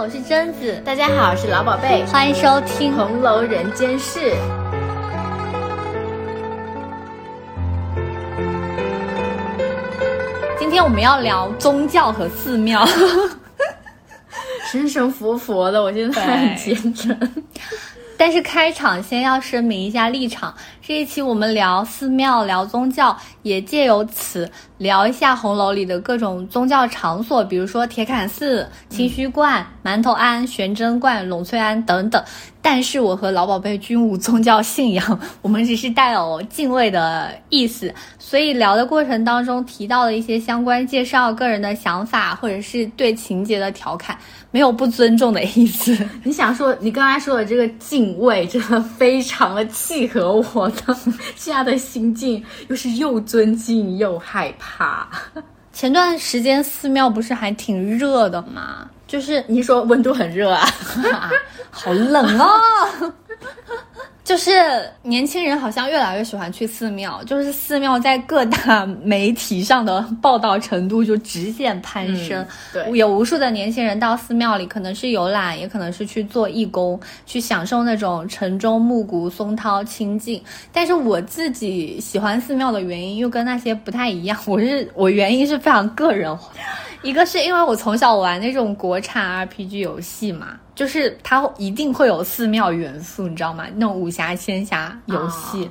好，我是贞子，大家好，我是老宝贝，欢迎收听《红楼人间事》。今天我们要聊宗教和寺庙，神神佛佛的，我现在很虔诚。但是开场先要声明一下立场，这一期我们聊寺庙、聊宗教，也借由此聊一下红楼里的各种宗教场所，比如说铁槛寺、清虚观、馒头庵、玄真观、栊翠庵等等。但是我和老宝贝均无宗教信仰，我们只是带有敬畏的意思，所以聊的过程当中提到的一些相关介绍、个人的想法，或者是对情节的调侃，没有不尊重的意思。你想说，你刚才说的这个敬畏，真的非常的契合我的 现在的心境，又是又尊敬又害怕。前段时间寺庙不是还挺热的吗？就是你说温度很热啊，好冷哦。就是年轻人好像越来越喜欢去寺庙，就是寺庙在各大媒体上的报道程度就直线攀升。对，有无数的年轻人到寺庙里，可能是游览，也可能是去做义工，去享受那种晨钟暮鼓、松涛清静。但是我自己喜欢寺庙的原因又跟那些不太一样，我是我原因是非常个人化。一个是因为我从小玩那种国产 RPG 游戏嘛，就是它一定会有寺庙元素，你知道吗？那种武侠仙侠游戏，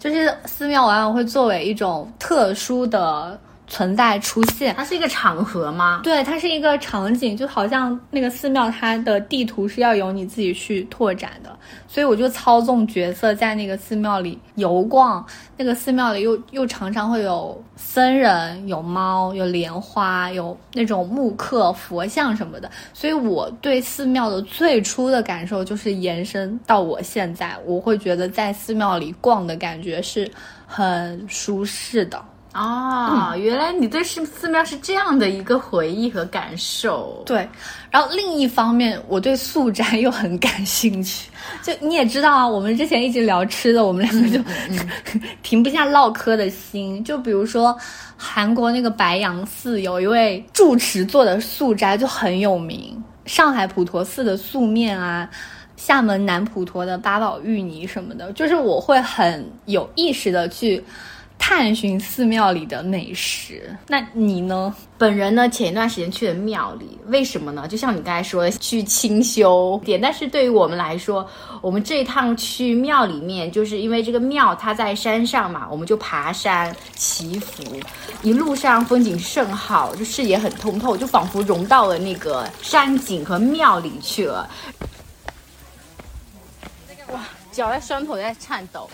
就是寺庙往往会作为一种特殊的。存在出现，它是一个场合吗？对，它是一个场景，就好像那个寺庙，它的地图是要由你自己去拓展的，所以我就操纵角色在那个寺庙里游逛。那个寺庙里又又常常会有僧人、有猫、有莲花、有那种木刻佛像什么的，所以我对寺庙的最初的感受就是延伸到我现在，我会觉得在寺庙里逛的感觉是很舒适的。哦，原来你对寺寺庙是这样的一个回忆和感受。对，然后另一方面，我对素斋又很感兴趣。就你也知道啊，我们之前一直聊吃的，我们两个就 停不下唠嗑的心。就比如说韩国那个白羊寺，有一位住持做的素斋就很有名。上海普陀寺的素面啊，厦门南普陀的八宝芋泥什么的，就是我会很有意识的去。探寻寺庙里的美食，那你呢？本人呢？前一段时间去了庙里，为什么呢？就像你刚才说的，去清修点。但是对于我们来说，我们这一趟去庙里面，就是因为这个庙它在山上嘛，我们就爬山祈福，一路上风景甚好，就视野很通透，就仿佛融到了那个山景和庙里去了。哇，脚在酸痛，在颤抖。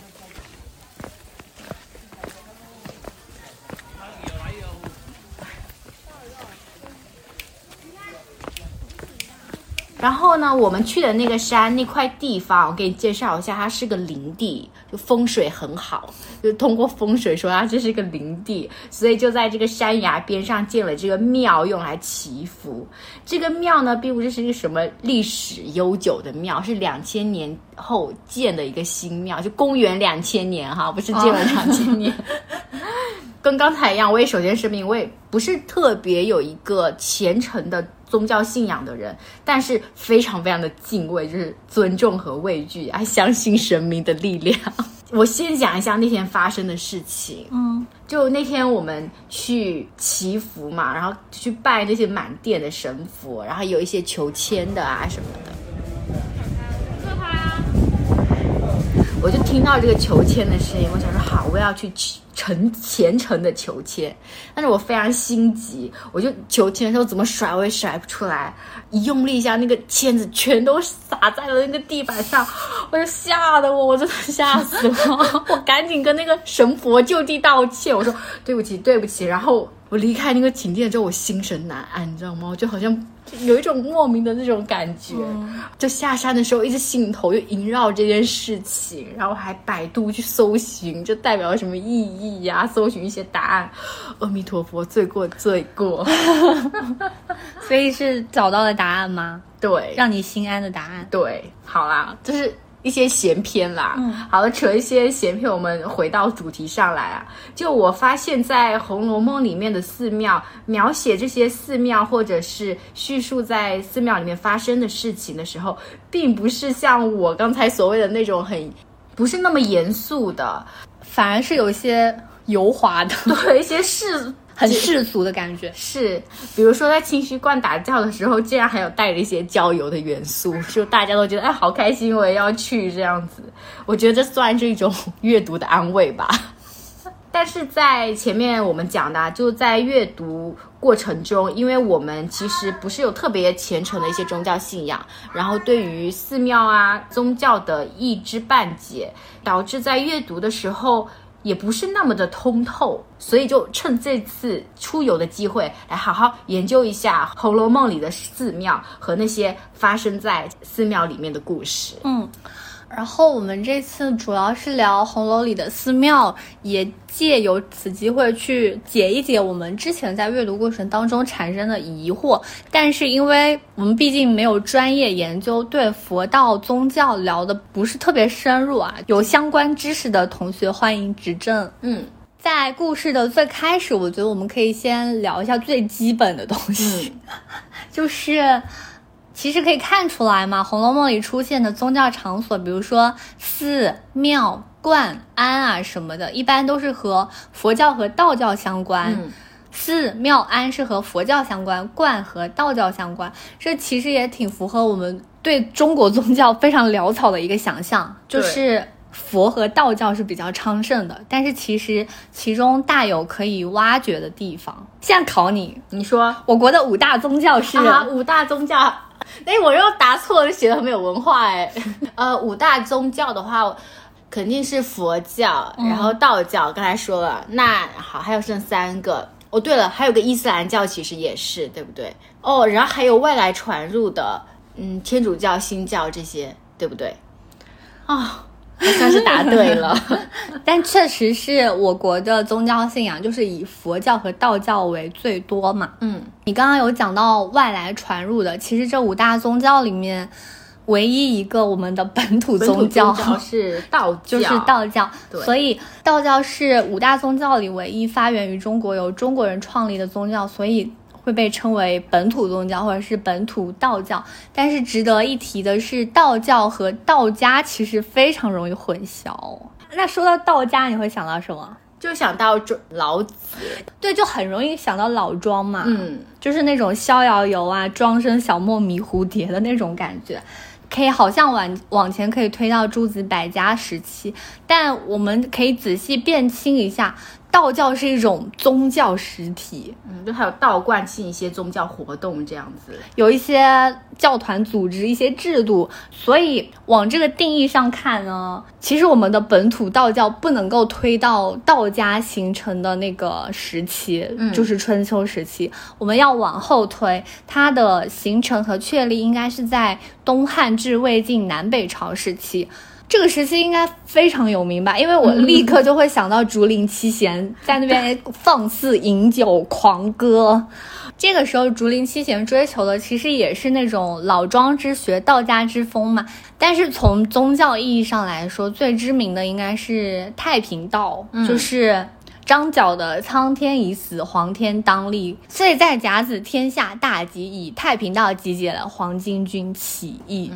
然后呢，我们去的那个山那块地方，我给你介绍一下，它是个林地，就风水很好。就通过风水说它这是个林地，所以就在这个山崖边上建了这个庙，用来祈福。这个庙呢，并不是一个什么历史悠久的庙，是两千年后建的一个新庙，就公元两千年哈，不是建了两千年。跟刚才一样，我也首先声明，我也不是特别有一个虔诚的宗教信仰的人，但是非常非常的敬畏，就是尊重和畏惧，还相信神明的力量。我先讲一下那天发生的事情。嗯，就那天我们去祈福嘛，然后去拜那些满殿的神佛，然后有一些求签的啊什么的。我就听到这个求签的声音，我想说好，我要去诚虔诚的求签。但是我非常心急，我就求签的时候怎么甩我也甩不出来，一用力一下，那个签子全都洒在了那个地板上，我就吓得我，我真的吓死了。我赶紧跟那个神佛就地道歉，我说对不起，对不起。然后我离开那个景点之后，我心神难安，你知道吗？我就好像。有一种莫名的那种感觉，就下山的时候一直心头就萦绕这件事情，然后还百度去搜寻，这代表什么意义呀？搜寻一些答案，阿弥陀佛，罪过罪过，所以是找到了答案吗？对，让你心安的答案。对，好啦，就是一些闲篇啦。嗯，好了，扯一些闲篇，我们回到主题上来啊。就我发现，在《红楼梦》里面的寺庙，描写这些寺庙或者是叙述在寺庙里面发生的事情的时候，并不是像我刚才所谓的那种很不是那么严肃的，反而是有一些油滑的，对一些世很世俗的感觉。是，比如说在清虚观打醮的时候，竟然还有带着一些郊游的元素，就大家都觉得哎好开心，我也要去这样子。我觉得这算是一种阅读的安慰吧。但是在前面我们讲的，就在阅读过程中，因为我们其实不是有特别虔诚的一些宗教信仰，然后对于寺庙啊宗教的一知半解，导致在阅读的时候也不是那么的通透，所以就趁这次出游的机会，来好好研究一下《红楼梦》里的寺庙和那些发生在寺庙里面的故事。嗯。然后我们这次主要是聊红楼里的寺庙，也借由此机会去解一解我们之前在阅读过程当中产生的疑惑。但是因为我们毕竟没有专业研究，对佛道宗教聊的不是特别深入啊，有相关知识的同学欢迎指正。嗯，在故事的最开始，我觉得我们可以先聊一下最基本的东西，就是。其实可以看出来嘛，《红楼梦》里出现的宗教场所，比如说寺庙、观、庵啊什么的，一般都是和佛教和道教相关。寺庙庵是和佛教相关，观和道教相关。这其实也挺符合我们对中国宗教非常潦草的一个想象，就是佛和道教是比较昌盛的，但是其实其中大有可以挖掘的地方。现在考你，你说我国的五大宗教是？五大宗教。哎，我又答错了，写的很没有文化哎。呃，五大宗教的话，肯定是佛教，然后道教，刚才说了。那好，还有剩三个。哦，对了，还有个伊斯兰教，其实也是，对不对？哦，然后还有外来传入的，嗯，天主教、新教这些，对不对？啊。算是答对了，但确实是我国的宗教信仰就是以佛教和道教为最多嘛。嗯，你刚刚有讲到外来传入的，其实这五大宗教里面，唯一一个我们的本土宗教是道教，就是道教。所以道教是五大宗教里唯一发源于中国、由中国人创立的宗教，所以。会被称为本土宗教或者是本土道教，但是值得一提的是，道教和道家其实非常容易混淆。那说到道家，你会想到什么？就想到老子，对，就很容易想到老庄嘛，嗯，就是那种逍遥游啊，庄生晓梦迷蝴蝶的那种感觉。可以好像往往前可以推到诸子百家时期，但我们可以仔细辨清一下。道教是一种宗教实体，嗯，就还有道观性一些宗教活动这样子，有一些教团组织一些制度，所以往这个定义上看呢，其实我们的本土道教不能够推到道家形成的那个时期，嗯，就是春秋时期，我们要往后推，它的形成和确立应该是在东汉至魏晋南北朝时期。这个时期应该非常有名吧？因为我立刻就会想到竹林七贤 在那边放肆饮酒狂歌。这个时候，竹林七贤追求的其实也是那种老庄之学、道家之风嘛。但是从宗教意义上来说，最知名的应该是太平道，就是张角的“苍天已死，黄天当立”。所以在甲子天下大吉，以太平道集结了黄巾军起义。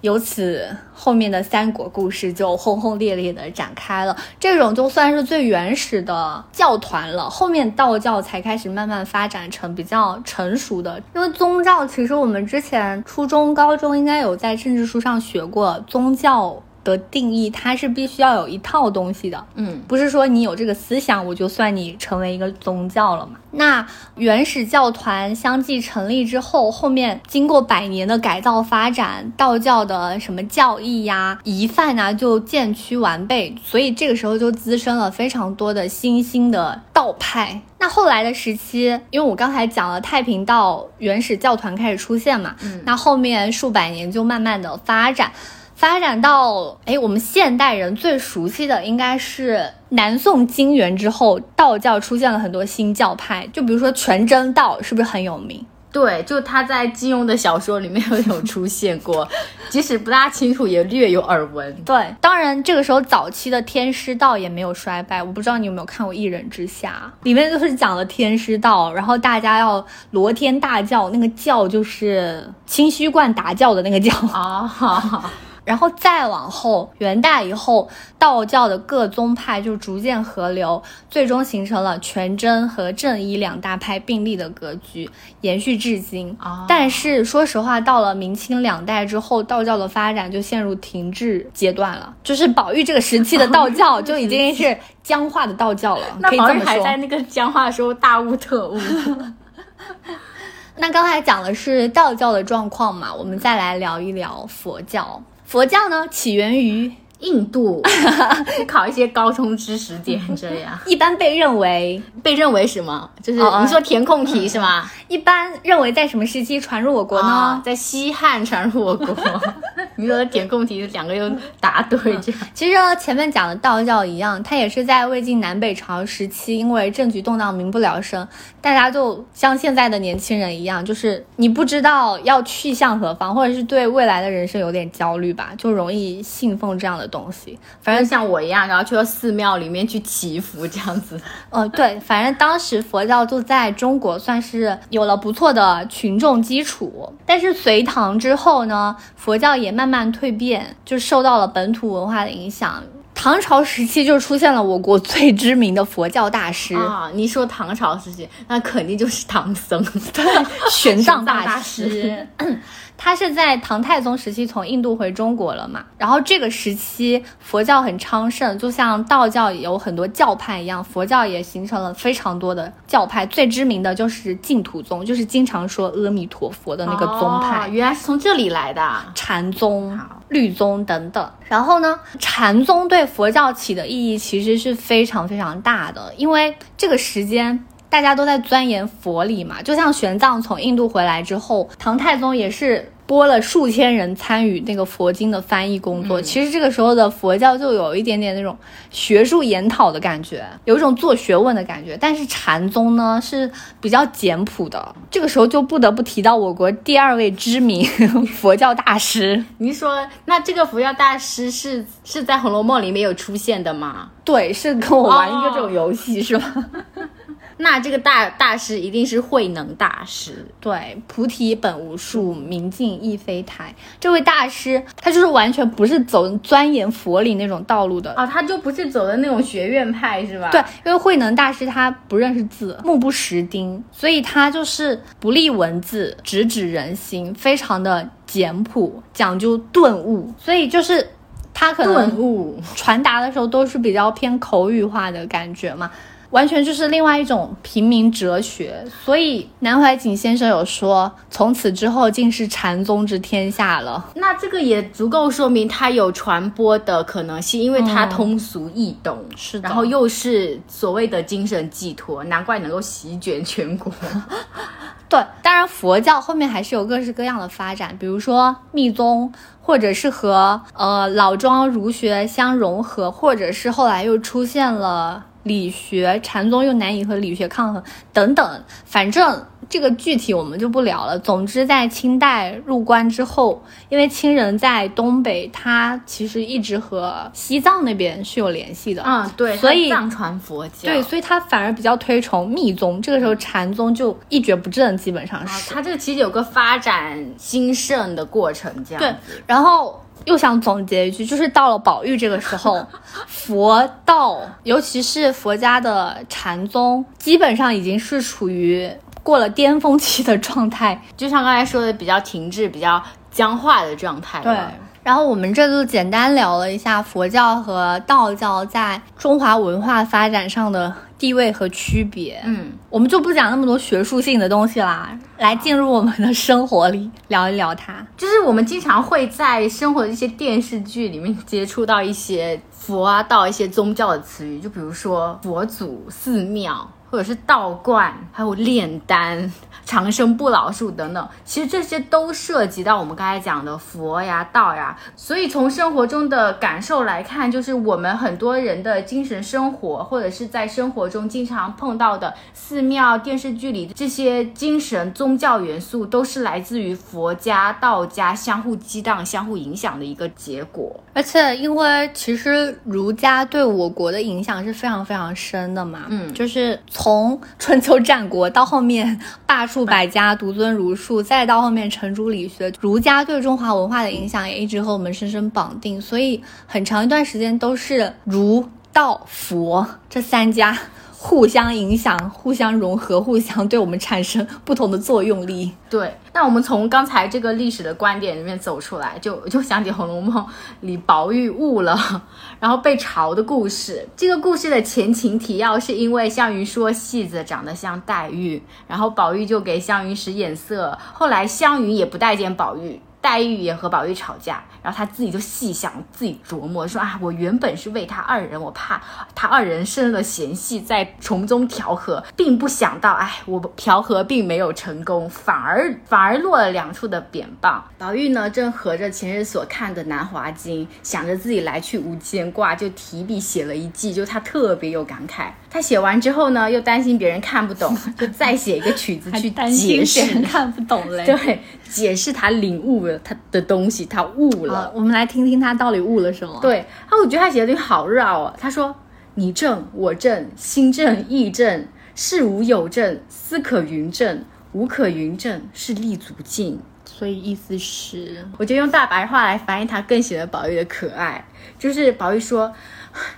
由此，后面的三国故事就轰轰烈烈的展开了。这种就算是最原始的教团了，后面道教才开始慢慢发展成比较成熟的。因为宗教，其实我们之前初中、高中应该有在政治书上学过宗教。的定义，它是必须要有一套东西的，嗯，不是说你有这个思想，我就算你成为一个宗教了嘛。那原始教团相继成立之后，后面经过百年的改造发展，道教的什么教义呀、仪范啊，就渐趋完备，所以这个时候就滋生了非常多的新兴的道派。那后来的时期，因为我刚才讲了太平道原始教团开始出现嘛，嗯，那后面数百年就慢慢的发展。发展到哎，我们现代人最熟悉的应该是南宋金元之后，道教出现了很多新教派，就比如说全真道，是不是很有名？对，就他在金庸的小说里面有出现过，即使不大清楚，也略有耳闻。对，当然这个时候早期的天师道也没有衰败。我不知道你有没有看过《一人之下》，里面就是讲了天师道，然后大家要罗天大教，那个教就是清虚观达教的那个教啊。然后再往后，元代以后，道教的各宗派就逐渐合流，最终形成了全真和正一两大派并立的格局，延续至今。但是说实话，到了明清两代之后，道教的发展就陷入停滞阶段了。就是宝玉这个时期的道教 就已经是僵化的道教了。那宝玉还在那个僵化的时候大悟特悟。那刚才讲的是道教的状况嘛，我们再来聊一聊佛教。佛教呢，起源于。印度 考一些高中知识点，这样一般被认为被认为什么？就是你说填空题是吗？一般认为在什么时期传入我国呢？在西汉传入我国。你说的填空题两个又答对，这样。其实前面讲的道教一样，它也是在魏晋南北朝时期，因为政局动荡，民不聊生，大家就像现在的年轻人一样，就是你不知道要去向何方，或者是对未来的人生有点焦虑吧，就容易信奉这样的。东西，反正像我一样，然后去到寺庙里面去祈福这样子。哦，对，反正当时佛教就在中国算是有了不错的群众基础。但是隋唐之后呢，佛教也慢慢蜕变，就受到了本土文化的影响。唐朝时期就出现了我国最知名的佛教大师啊！你说唐朝时期，那肯定就是唐僧，对，玄奘大师。他是在唐太宗时期从印度回中国了嘛？然后这个时期佛教很昌盛，就像道教有很多教派一样，佛教也形成了非常多的教派。最知名的就是净土宗，就是经常说阿弥陀佛的那个宗派。原来是从这里来的。禅宗、律宗等等。然后呢，禅宗对佛教起的意义其实是非常非常大的，因为这个时间。大家都在钻研佛理嘛，就像玄奘从印度回来之后，唐太宗也是拨了数千人参与那个佛经的翻译工作。其实这个时候的佛教就有一点点那种学术研讨的感觉，有一种做学问的感觉。但是禅宗呢是比较简朴的，这个时候就不得不提到我国第二位知名佛教大师。你说，那这个佛教大师是是在《红楼梦》里面有出现的吗？对，是跟我玩一个这种游戏是吧？那这个大大师一定是慧能大师，对，菩提本无树，明镜亦非台。这位大师，他就是完全不是走钻研佛理那种道路的啊，他就不是走的那种学院派，是吧？对，因为慧能大师他不认识字，目不识丁，所以他就是不立文字，直指人心，非常的简朴，讲究顿悟，所以就是他可能顿悟传达的时候都是比较偏口语化的感觉嘛。完全就是另外一种平民哲学，所以南怀瑾先生有说，从此之后竟是禅宗之天下了。那这个也足够说明他有传播的可能性，因为他通俗易懂，是的，然后又是所谓的精神寄托，难怪能够席卷全国。对，当然佛教后面还是有各式各样的发展，比如说密宗，或者是和呃老庄儒学相融合，或者是后来又出现了。理学禅宗又难以和理学抗衡，等等，反正这个具体我们就不聊了。总之，在清代入关之后，因为清人在东北，他其实一直和西藏那边是有联系的。嗯，对，所以藏传佛教，对，所以他反而比较推崇密宗。这个时候禅宗就一蹶不振，基本上是。他这个其实有个发展兴盛的过程，这样。对，然后。又想总结一句，就是到了宝玉这个时候，佛道，尤其是佛家的禅宗，基本上已经是处于过了巅峰期的状态，就像刚才说的，比较停滞、比较僵化的状态。对。然后我们这就简单聊了一下佛教和道教在中华文化发展上的地位和区别。嗯，我们就不讲那么多学术性的东西啦，来进入我们的生活里聊一聊它。就是我们经常会在生活的一些电视剧里面接触到一些佛啊道一些宗教的词语，就比如说佛祖、寺庙。或者是道观，还有炼丹、长生不老术等等，其实这些都涉及到我们刚才讲的佛呀、道呀。所以从生活中的感受来看，就是我们很多人的精神生活，或者是在生活中经常碰到的寺庙、电视剧里这些精神宗教元素，都是来自于佛家、道家相互激荡、相互影响的一个结果。而且，因为其实儒家对我国的影响是非常非常深的嘛，嗯就是从春秋战国到后面罢黜百家、独尊儒术，再到后面程朱理学，儒家对中华文化的影响也一直和我们深深绑定，所以很长一段时间都是儒、道、佛这三家。互相影响、互相融合、互相对我们产生不同的作用力。对，那我们从刚才这个历史的观点里面走出来，就 就想起《红楼梦》里宝玉悟了，然后被嘲的故事。这个故事的前情提要是因为项羽说戏子长得像黛玉，然后宝玉就给项羽使眼色，后来项羽也不待见宝玉。黛玉也和宝玉吵架，然后他自己就细想，自己琢磨说啊，我原本是为他二人，我怕他二人生了嫌隙，在从中调和，并不想到，哎，我调和并没有成功，反而反而落了两处的扁棒。宝玉呢，正合着前日所看的《南华经》，想着自己来去无牵挂，就提笔写了一记，就他特别有感慨。他写完之后呢，又担心别人看不懂，就再写一个曲子去解释人。看不懂嘞。对，解释他领悟了他的东西，他悟了。好，我们来听听他到底悟了什么。对，啊，我觉得他写的好绕哦。他说：“你正我正，心正意正，事无有正，思可云正，无可云正，是立足境。”所以意思是，我觉得用大白话来翻译，他更显得宝玉的可爱。就是宝玉说：“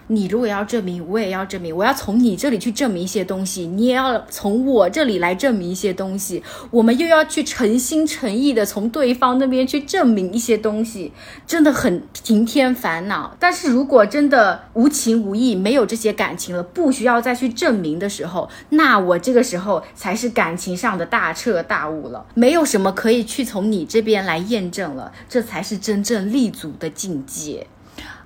你如果要证明，我也要证明，我要从你这里去证明一些东西，你也要从我这里来证明一些东西，我们又要去诚心诚意的从对方那边去证明一些东西，真的很平添烦恼。但是如果真的无情无义，没有这些感情了，不需要再去证明的时候，那我这个时候才是感情上的大彻大悟了，没有什么可以去从你这边来验证了，这才是真正立足的境界。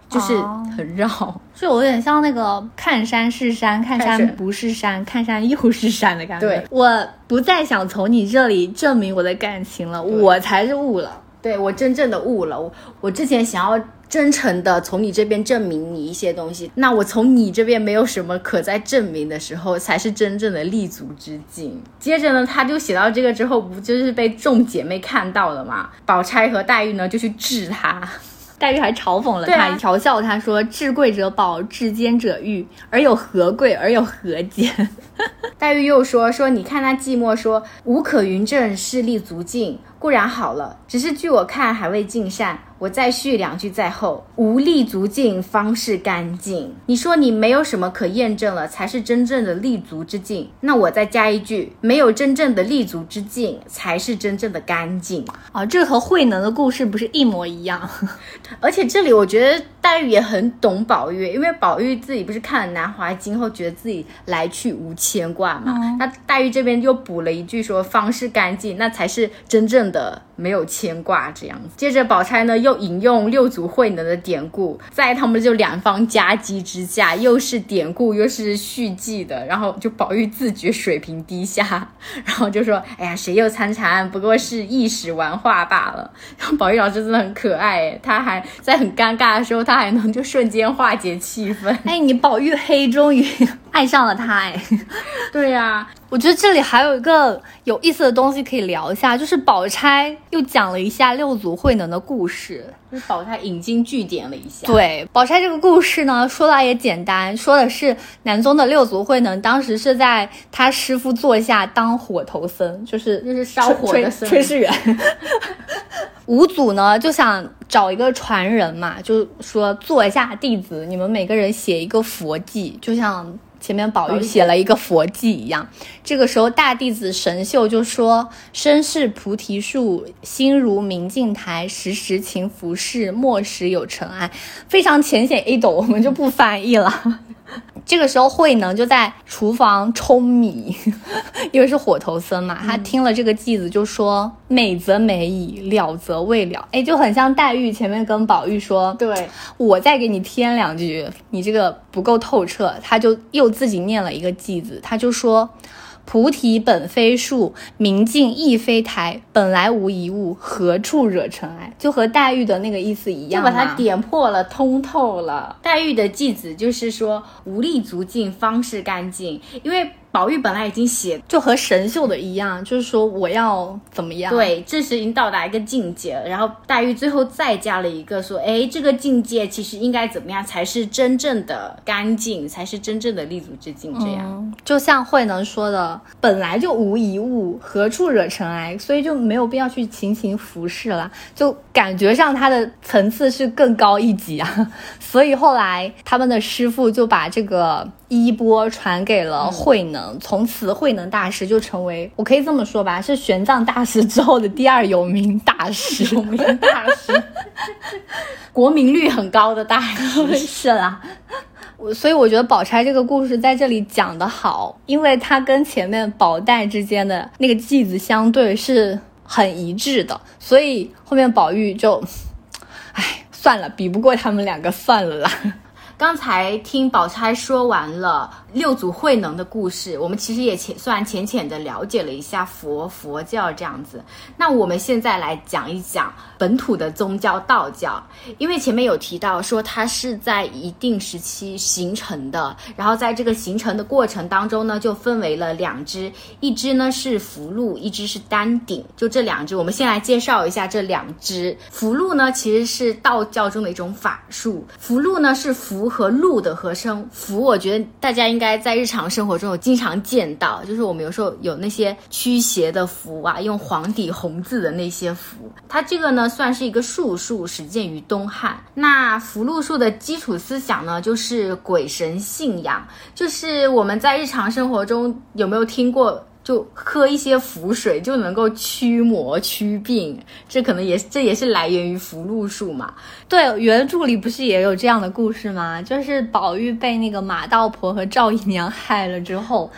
就是哦很绕，就有点像那个看山是山，看山不是山，看山又是山的感觉。对我不再想从你这里证明我的感情了，我才是悟了。对我真正的悟了。我我之前想要真诚的从你这边证明你一些东西，那我从你这边没有什么可再证明的时候，才是真正的立足之境。接着呢，他就写到这个之后，不就是被众姐妹看到了吗？宝钗和黛玉呢就去治他。黛玉还嘲讽了他，调笑他说：“至贵者宝，至坚者玉，而有何贵，而有何坚？” 黛玉又说：“说你看那寂寞说无可云正，势力足尽，固然好了，只是据我看还未尽善。我再续两句在后，无立足境方是干净。你说你没有什么可验证了，才是真正的立足之境。那我再加一句，没有真正的立足之境，才是真正的干净。啊，这个和慧能的故事不是一模一样？而且这里我觉得黛玉也很懂宝玉，因为宝玉自己不是看了《南华经》后，觉得自己来去无牵挂嘛。那黛玉这边又补了一句说方是干净，那才是真正的没有牵挂这样子。接着宝钗呢又引用六祖慧能的典故，在他们就两方夹击之下，又是典故又是续记的，然后就宝玉自觉水平低下，然后就说：“哎呀，谁又参禅，不过是一时玩话罢了。”然后宝玉老师真的很可爱诶，他还在很尴尬的时候，他还能就瞬间化解气氛。哎，你宝玉黑终于爱上了他哎。对呀、我觉得这里还有一个有意思的东西可以聊一下，就是宝钗又讲了一下六祖慧能的故事。就是宝钗引经据典了一下。对，宝钗这个故事呢，说来也简单，说的是南宗的六祖慧能当时是在他师傅座下当火头僧，就是就是烧火的炊僧炊事员。五祖呢就想找一个传人嘛，就说座下弟子，你们每个人写一个佛记，就像。前面宝玉写了一个佛记一样，这个时候大弟子神秀就说：“身是菩提树，心如明镜台，时时勤拂拭，莫使有尘埃。”非常浅显易懂，我们就不翻译了。这个时候，慧能就在厨房舂米，因为是火头僧嘛。他听了这个偈子，就说：“美则美矣，了则未了。”哎，就很像黛玉前面跟宝玉说：“对我再给你添两句，你这个不够透彻。”他就又自己念了一个偈子，他就说。菩提本非树，明镜亦非台，本来无一物，何处惹尘埃？就和黛玉的那个意思一样，就把它点破了，通透了。黛玉的偈子就是说，无立足境，方是干净，因为。宝玉本来已经写，就和神秀的一样，就是说我要怎么样？对，这时已经到达一个境界了。然后黛玉最后再加了一个说，哎，这个境界其实应该怎么样才是真正的干净，才是真正的立足之境？这样，就像慧能说的，本来就无一物，何处惹尘埃？所以就没有必要去勤勤服侍了，就感觉上他的层次是更高一级啊。所以后来他们的师傅就把这个。衣钵传给了慧能，从此慧能大师就成为，我可以这么说吧，是玄奘大师之后的第二有名大师，有名大师，国民率很高的大师 是啦。我所以我觉得宝钗这个故事在这里讲的好，因为它跟前面宝黛之间的那个句子相对是很一致的，所以后面宝玉就，哎，算了，比不过他们两个，算了啦。刚才听宝钗说完了。六祖慧能的故事，我们其实也浅算浅浅的了解了一下佛佛教这样子。那我们现在来讲一讲本土的宗教道教，因为前面有提到说它是在一定时期形成的，然后在这个形成的过程当中呢，就分为了两支，一支呢是福禄，一支是丹顶，就这两支。我们先来介绍一下这两支。福禄呢其实是道教中的一种法术，福禄呢是福和禄的合声。福，我觉得大家应该。在日常生活中有经常见到，就是我们有时候有那些驱邪的符啊，用黄底红字的那些符，它这个呢算是一个术数，始建于东汉。那符箓术的基础思想呢，就是鬼神信仰。就是我们在日常生活中有没有听过？就喝一些符水就能够驱魔驱病，这可能也这也是来源于符箓术嘛。对，原著里不是也有这样的故事吗？就是宝玉被那个马道婆和赵姨娘害了之后，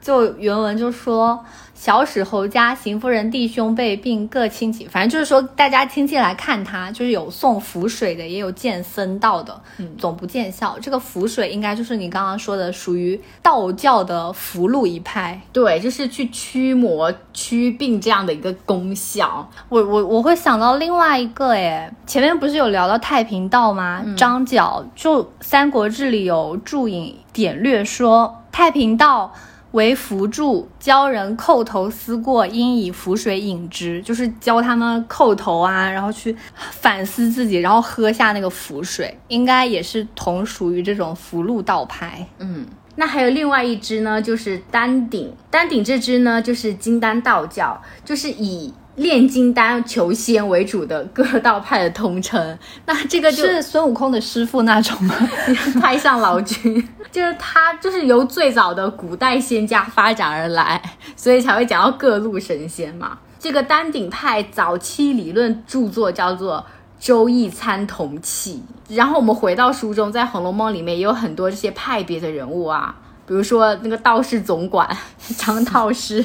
就原文就说。小史侯家邢夫人弟兄辈并各亲戚，反正就是说大家亲戚来看他，就是有送符水的，也有见僧道的，嗯，总不见效。这个符水应该就是你刚刚说的，属于道教的符箓一派，对，就是去驱魔驱病这样的一个功效。我我我会想到另外一个，哎，前面不是有聊到太平道吗？张角就《三国志》里有注引典略说太平道。为扶助，教人叩头思过，应以浮水饮之，就是教他们叩头啊，然后去反思自己，然后喝下那个浮水，应该也是同属于这种福禄道派。嗯，那还有另外一支呢，就是丹顶。丹顶这支呢，就是金丹道教，就是以。炼金丹求仙为主的各道派的通称，那这个就是孙悟空的师傅那种吗？太上老君，就是他，就是由最早的古代仙家发展而来，所以才会讲到各路神仙嘛。这个丹鼎派早期理论著作叫做《周易参同契》，然后我们回到书中，在《红楼梦》里面也有很多这些派别的人物啊，比如说那个道士总管 张道士。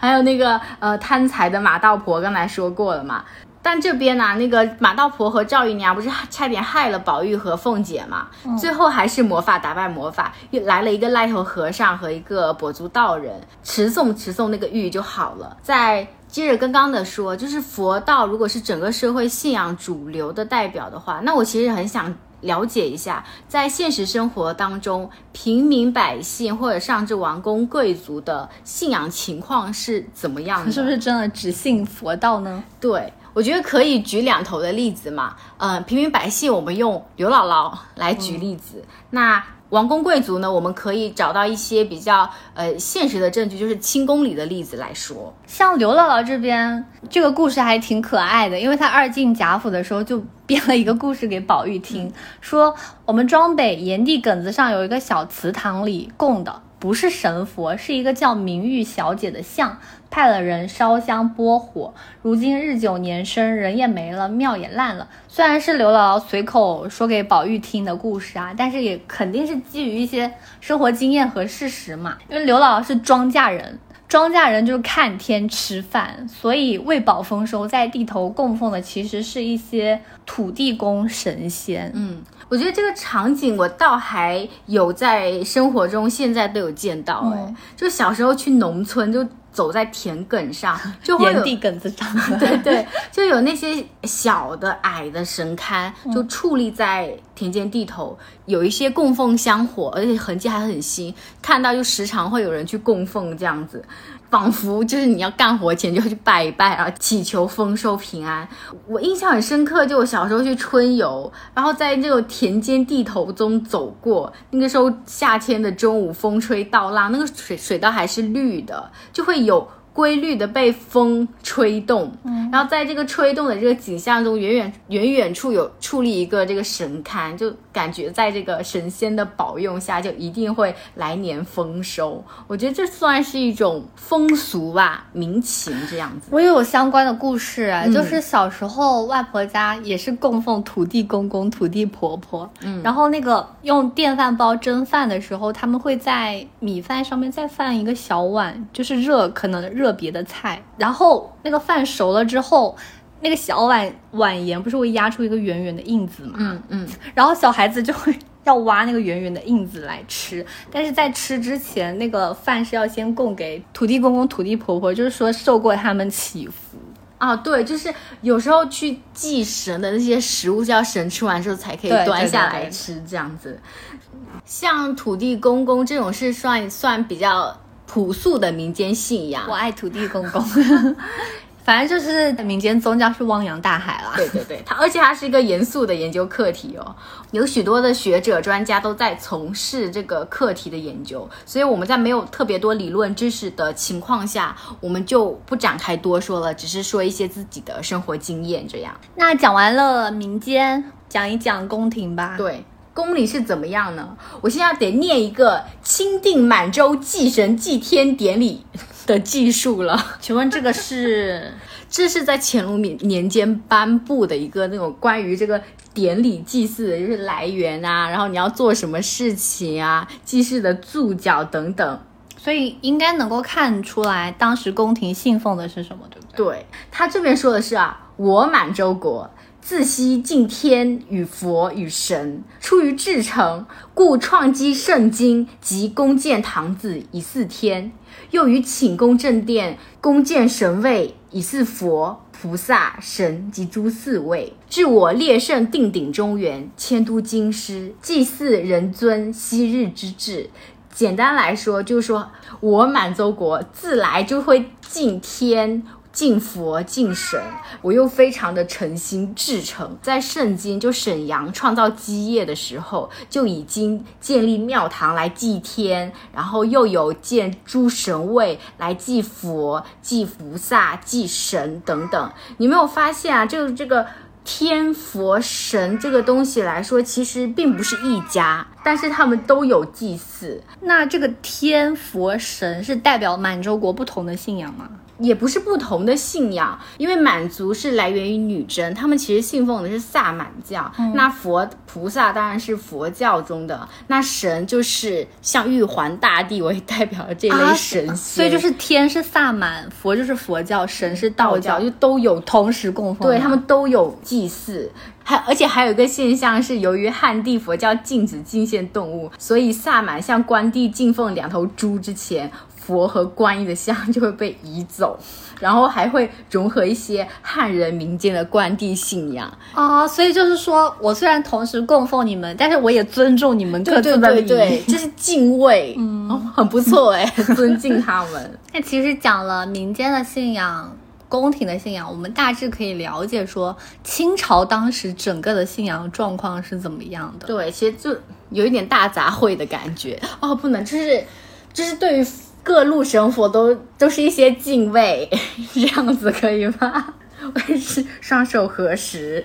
还有那个呃贪财的马道婆，刚才说过了嘛。但这边呢，那个马道婆和赵姨娘不是差点害了宝玉和凤姐嘛？最后还是魔法打败魔法，又来了一个赖头和尚和一个跛足道人，持诵持诵那个玉就好了。再接着刚刚的说，就是佛道如果是整个社会信仰主流的代表的话，那我其实很想。了解一下，在现实生活当中，平民百姓或者上至王公贵族的信仰情况是怎么样的？是不是真的只信佛道呢？对，我觉得可以举两头的例子嘛。嗯，平民百姓，我们用刘姥姥来举例子。那王公贵族呢？我们可以找到一些比较呃现实的证据，就是清宫里的例子来说。像刘姥姥这边，这个故事还挺可爱的，因为她二进贾府的时候就编了一个故事给宝玉听，说我们庄北炎帝埂子上有一个小祠堂里供的。不是神佛，是一个叫明玉小姐的像，派了人烧香拨火。如今日久年深，人也没了，庙也烂了。虽然是刘姥姥随口说给宝玉听的故事啊，但是也肯定是基于一些生活经验和事实嘛。因为刘姥姥是庄稼人。庄稼人就是看天吃饭，所以为保丰收，在地头供奉的其实是一些土地公神仙。嗯，我觉得这个场景我倒还有在生活中现在都有见到，哎，就小时候去农村就。走在田埂上，就会有地埂子上，对对，就有那些小的矮的神龛，就矗立在田间地头，有一些供奉香火，而且痕迹还很新，看到就时常会有人去供奉这样子。仿佛就是你要干活前就要去拜一拜然后，祈求丰收平安。我印象很深刻，就我小时候去春游，然后在那个田间地头中走过，那个时候夏天的中午，风吹稻浪，那个水水稻还是绿的，就会有。规律的被风吹动，然后在这个吹动的这个景象中，远远远远处有矗立一个这个神龛，就感觉在这个神仙的保佑下，就一定会来年丰收。我觉得这算是一种风俗吧，民情这样子。我也有相关的故事啊，就是小时候外婆家也是供奉土地公公、土地婆婆，嗯，然后那个用电饭煲蒸饭的时候，他们会在米饭上面再放一个小碗，就是热可能热。热别的菜，然后那个饭熟了之后，那个小碗碗沿不是会压出一个圆圆的印子嘛？嗯嗯，然后小孩子就会 要挖那个圆圆的印子来吃，但是在吃之前，那个饭是要先供给土地公公、土地婆婆，就是说受过他们祈福啊。对，就是有时候去祭神的那些食物，是要神吃完之后才可以端下来吃，这样子。像土地公公这种是算算比较。朴素的民间信仰，我爱土地公公，反正就是民间宗教是汪洋大海啦。对对对，它而且它是一个严肃的研究课题哦，有许多的学者专家都在从事这个课题的研究，所以我们在没有特别多理论知识的情况下，我们就不展开多说了，只是说一些自己的生活经验这样。那讲完了民间，讲一讲宫廷吧。对。宫里是怎么样呢？我现在得念一个钦定满洲祭神祭天典礼 的技术了。请问这个是？这是在乾隆年年间颁布的一个那种关于这个典礼祭祀的，就是来源啊，然后你要做什么事情啊，祭祀的注脚等等，所以应该能够看出来当时宫廷信奉的是什么，对不对？对他这边说的是啊，我满洲国。自悉敬天与佛与神，出于至诚，故创基圣经及宫建堂子以祀天；又于寝宫正殿宫建神位以祀佛、菩萨、神及诸四位。至我列圣定鼎中原，迁都京师，祭祀人尊昔日之志。简单来说，就是说我满洲国自来就会敬天。敬佛敬神，我又非常的诚心至诚。在圣经就沈阳创造基业的时候，就已经建立庙堂来祭天，然后又有建诸神位来祭佛、祭菩萨、祭神等等。你没有发现啊？就是这个天佛神这个东西来说，其实并不是一家，但是他们都有祭祀。那这个天佛神是代表满洲国不同的信仰吗？也不是不同的信仰，因为满族是来源于女真，他们其实信奉的是萨满教。那佛菩萨当然是佛教中的，那神就是像玉皇大帝为代表的这类神仙。所以就是天是萨满，佛就是佛教，神是道教，就都有同时供奉。对他们都有祭祀，还而且还有一个现象是，由于汉地佛教禁止进献动物，所以萨满向关帝敬奉两头猪之前。佛和观音的像 就会被移走，然后还会融合一些汉人民间的关帝信仰啊，所以就是说我虽然同时供奉你们，但是我也尊重你们各自的礼仪，这是敬畏，嗯，很不错哎，尊敬他们。那其实讲了民间的信仰、宫廷的信仰，我们大致可以了解说清朝当时整个的信仰状况是怎么样的。对，其实就有一点大杂烩的感觉哦，不能，就是就是对于。各路神佛都都是一些敬畏，这样子可以吗？我是双手合十。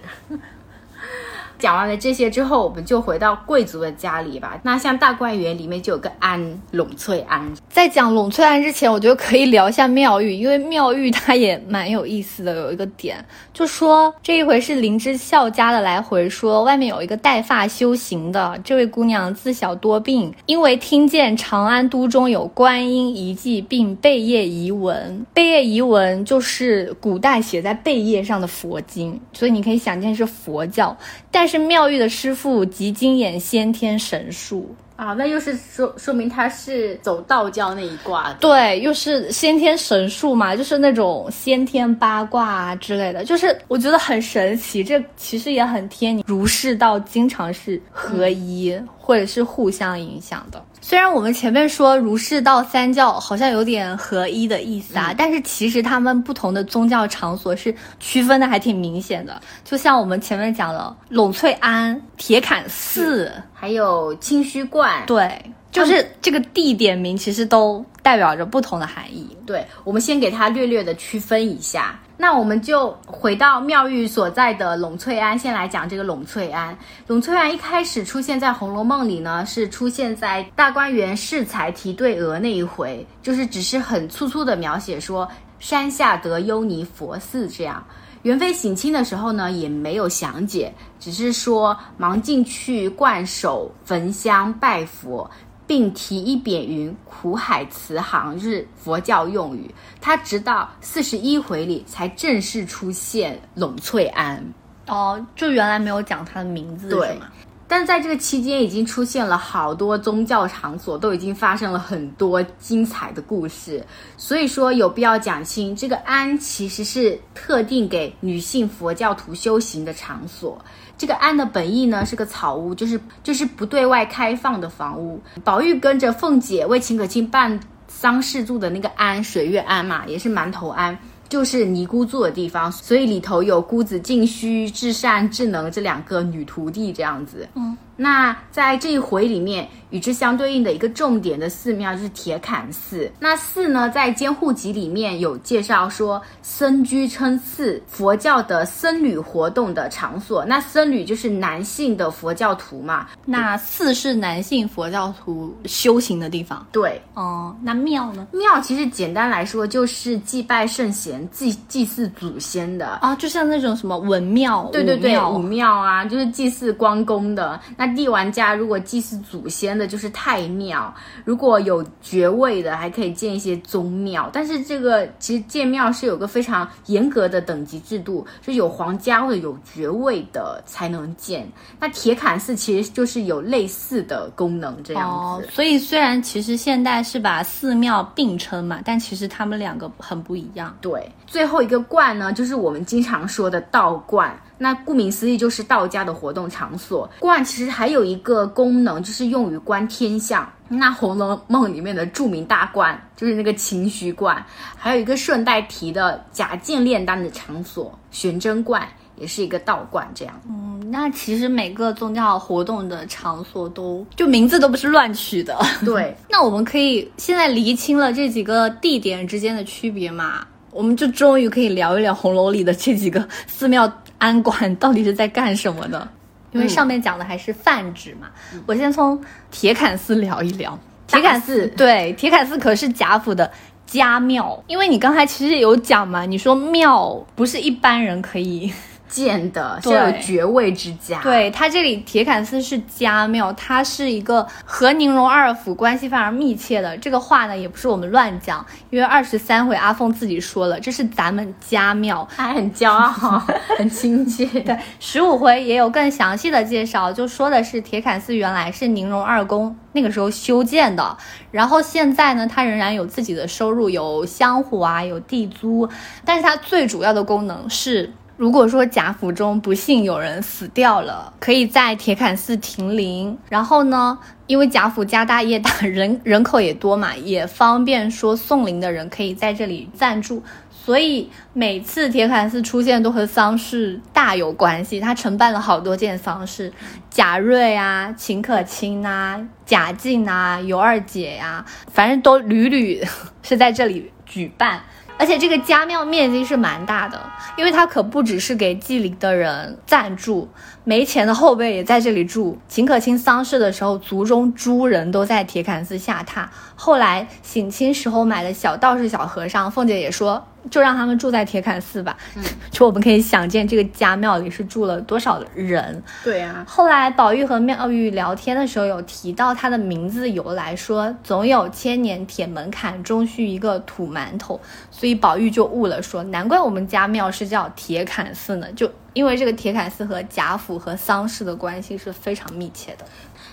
讲完了这些之后，我们就回到贵族的家里吧。那像大观园里面就有个安栊翠庵，在讲栊翠庵之前，我觉得可以聊一下妙玉，因为妙玉它也蛮有意思的。有一个点，就说这一回是林之孝家的来回说，外面有一个带发修行的这位姑娘，自小多病，因为听见长安都中有观音遗迹，并贝叶遗文。贝叶遗文就是古代写在贝叶上的佛经，所以你可以想见是佛教。但是妙玉的师傅集精演先天神术。啊，那又是说说明他是走道教那一卦，对，又是先天神术嘛，就是那种先天八卦啊之类的，就是我觉得很神奇。这其实也很贴你儒释道经常是合一，或者是互相影响的。虽然我们前面说儒释道三教好像有点合一的意思啊，但是其实他们不同的宗教场所是区分的还挺明显的。就像我们前面讲的栊翠庵、铁槛寺，还有清虚观，对，就是这个地点名其实都代表着不同的含义。对，我们先给它略略的区分一下。那我们就回到妙玉所在的栊翠庵，先来讲这个栊翠庵。栊翠庵一开始出现在《红楼梦》里呢，是出现在大观园试才题对额那一回，就是只是很粗粗的描写说山下得幽尼佛寺这样。元妃省亲的时候呢，也没有详解，只是说忙进去灌手焚香拜佛。并提一匾云“苦海慈航”，就是佛教用语。他直到四十一回里才正式出现栊翠庵。哦，就原来没有讲他的名字，对吗？但是在这个期间，已经出现了好多宗教场所，都已经发生了很多精彩的故事。所以说，有必要讲清，这个庵其实是特定给女性佛教徒修行的场所。这个庵的本意呢是个草屋，就是就是不对外开放的房屋。宝玉跟着凤姐为秦可卿办丧事住的那个庵水月庵嘛，也是馒头庵，就是尼姑住的地方，所以里头有姑子静虚、至善、智能这两个女徒弟这样子。嗯。那在这一回里面，与之相对应的一个重点的寺庙就是铁槛寺。那寺呢，在监护集里面有介绍说，僧居称寺，佛教的僧侣活动的场所。那僧侣就是男性的佛教徒嘛。那寺是男性佛教徒修行的地方。对，哦，那庙呢？庙其实简单来说就是祭拜圣贤、祭祭祀祖先的啊，就像那种什么文庙，对对对，武庙啊，就是祭祀关公的那。帝王家如果祭祀祖先的，就是太庙；如果有爵位的，还可以建一些宗庙。但是这个其实建庙是有个非常严格的等级制度，就有皇家或者有爵位的才能建。那铁槛寺其实就是有类似的功能这样子。所以虽然其实现代是把寺庙并称嘛，但其实他们两个很不一样。对，最后一个观呢，就是我们经常说的道观。那顾名思义就是道家的活动场所。观其实还有一个功能，就是用于观天象。那《红楼梦》里面的著名大观就是那个清虚观，还有一个顺带提的假剑炼丹的场所玄真观，也是一个道观。这样，嗯，那其实每个宗教活动的场所都就名字都不是乱取的。对，那我们可以现在厘清了这几个地点之间的区别嘛？我们就终于可以聊一聊红楼里的这几个寺庙。安管到底是在干什么的？因为上面讲的还是泛指嘛。我先从铁槛寺聊一聊。铁槛寺对，铁槛寺可是贾府的家庙。因为你刚才其实有讲嘛，你说庙不是一般人可以。建的是有爵位之家，对它这里铁槛寺是家庙，它是一个和宁荣二府关系非常密切的。这个话呢也不是我们乱讲，因为二十三回阿凤自己说了，这是咱们家庙，还很骄傲，很亲切。对，十五回也有更详细的介绍，就说的是铁槛寺原来是宁荣二公那个时候修建的，然后现在呢，它仍然有自己的收入，有香火啊，有地租，但是它最主要的功能是。如果说贾府中不幸有人死掉了，可以在铁槛寺停灵。然后呢，因为贾府家大业大，人人口也多嘛，也方便说送灵的人可以在这里暂住。所以每次铁槛寺出现都和丧事大有关系。他承办了好多件丧事，贾瑞啊、秦可卿啊、贾静啊、尤二姐呀，反正都屡屡是在这里举办。而且这个家庙面积是蛮大的，因为它可不只是给祭灵的人暂住，没钱的后辈也在这里住。秦可卿丧事的时候，族中诸人都在铁槛寺下榻。后来省亲时候买的小道士、小和尚，凤姐也说。就让他们住在铁槛寺吧。嗯，就我们可以想见，这个家庙里是住了多少人。对啊。后来宝玉和妙玉聊天的时候，有提到他的名字由来，说总有千年铁门槛，终须一个土馒头。所以宝玉就悟了，说难怪我们家庙是叫铁槛寺呢，就因为这个铁槛寺和贾府和丧事的关系是非常密切的。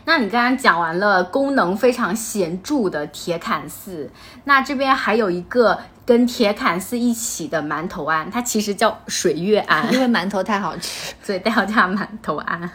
那你刚刚讲完了功能非常显著的铁槛寺，那这边还有一个。跟铁槛寺一起的馒头庵，它其实叫水月庵，因为馒头太好吃，所以叫它馒头庵。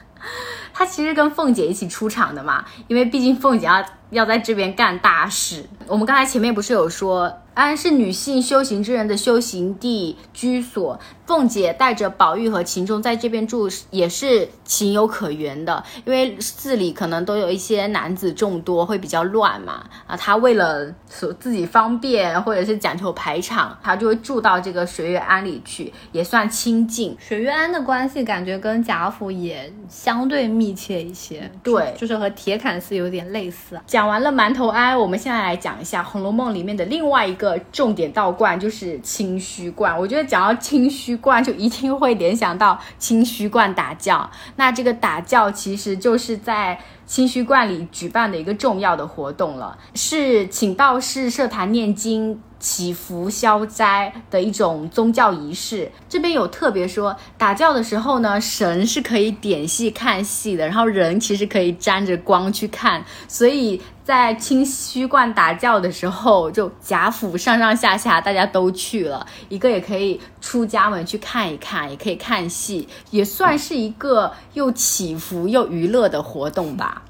它其实跟凤姐一起出场的嘛，因为毕竟凤姐要要在这边干大事。我们刚才前面不是有说。安是女性修行之人的修行地居所，凤姐带着宝玉和秦钟在这边住也是情有可原的，因为寺里可能都有一些男子众多，会比较乱嘛。啊，她为了所自己方便，或者是讲求排场，她就会住到这个水月庵里去，也算清静。水月庵的关系感觉跟贾府也相对密切一些，对，就是和铁槛寺有点类似。讲完了馒头庵，我们现在来讲一下《红楼梦》里面的另外一个。重点道观就是清虚观，我觉得讲到清虚观就一定会联想到清虚观打教。那这个打教其实就是在清虚观里举办的一个重要的活动了，是请道士设坛念经。祈福消灾的一种宗教仪式，这边有特别说，打教的时候呢，神是可以点戏看戏的，然后人其实可以沾着光去看，所以在清虚观打教的时候，就贾府上上下下大家都去了，一个也可以出家门去看一看，也可以看戏，也算是一个又祈福又娱乐的活动吧，